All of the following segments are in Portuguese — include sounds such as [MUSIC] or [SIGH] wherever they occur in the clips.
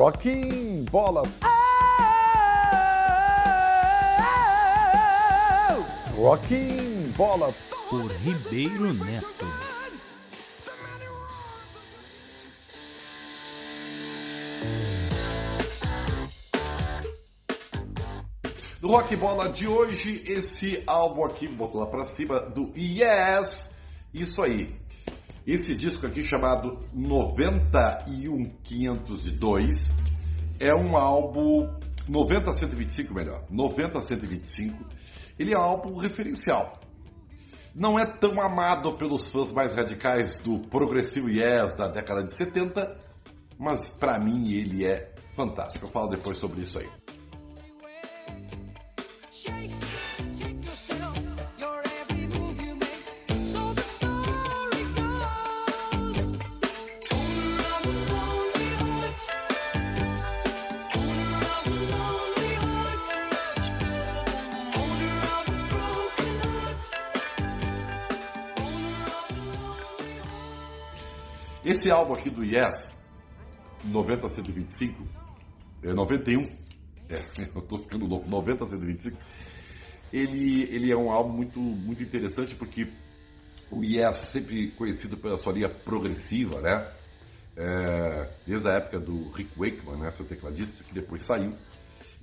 Rocking Bola. Rocking Bola. Por Ribeiro Neto. No Rock Bola de hoje, esse álbum aqui, botou lá pra cima, do Yes. Isso aí. Esse disco aqui chamado 91502 é um álbum 90-125 melhor, 90-125. Ele é um álbum referencial. Não é tão amado pelos fãs mais radicais do progressivo Yes da década de 70, mas para mim ele é fantástico. Eu falo depois sobre isso aí. Shake, shake Esse álbum aqui do Yes, 90 a 125, é 91, é, [LAUGHS] eu tô ficando louco, 90 a 125, ele, ele é um álbum muito, muito interessante porque o Yes, sempre conhecido pela sua linha progressiva, né? É, desde a época do Rick Wakeman, né, seu tecladista, que depois saiu,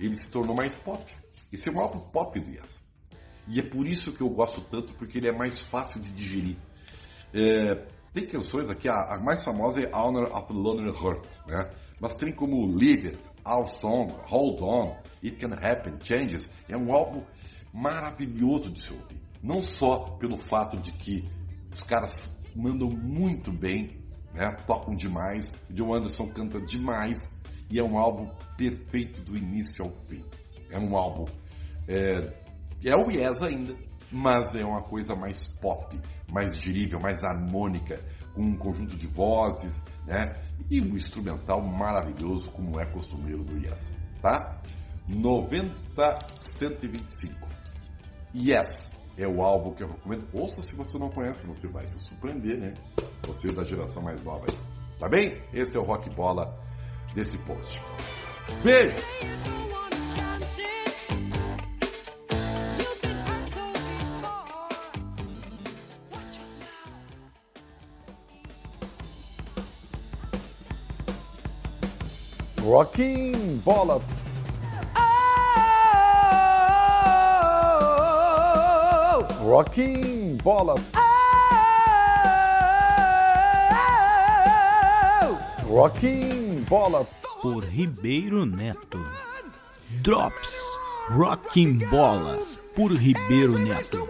ele se tornou mais pop. Esse é um álbum pop do Yes. E é por isso que eu gosto tanto, porque ele é mais fácil de digerir. É, tem canções aqui, a, a mais famosa é Honor of Lonely Heart, né? Mas tem como Leave It, Our Song, Hold On, It Can Happen, Changes. É um álbum maravilhoso de se ouvir. Não só pelo fato de que os caras mandam muito bem, né? Tocam demais, o John Anderson canta demais e é um álbum perfeito do início ao fim. É um álbum é, é o Yes ainda, mas é uma coisa mais pop, mais dirível, mais harmônica, com um conjunto de vozes, né? E um instrumental maravilhoso, como é costumeiro do Yes, tá? 90-125. Yes é o álbum que eu recomendo. Ouça se você não conhece, você vai se surpreender, né? Você da geração mais nova aí. Tá bem? Esse é o Rock Bola desse post. Beijo! Rocking Bola. Rocking Bola. Rocking Bola. Por Ribeiro Neto. Drops. Rocking Bola. Por Ribeiro Neto.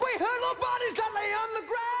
We hurdle bodies that lay on the ground.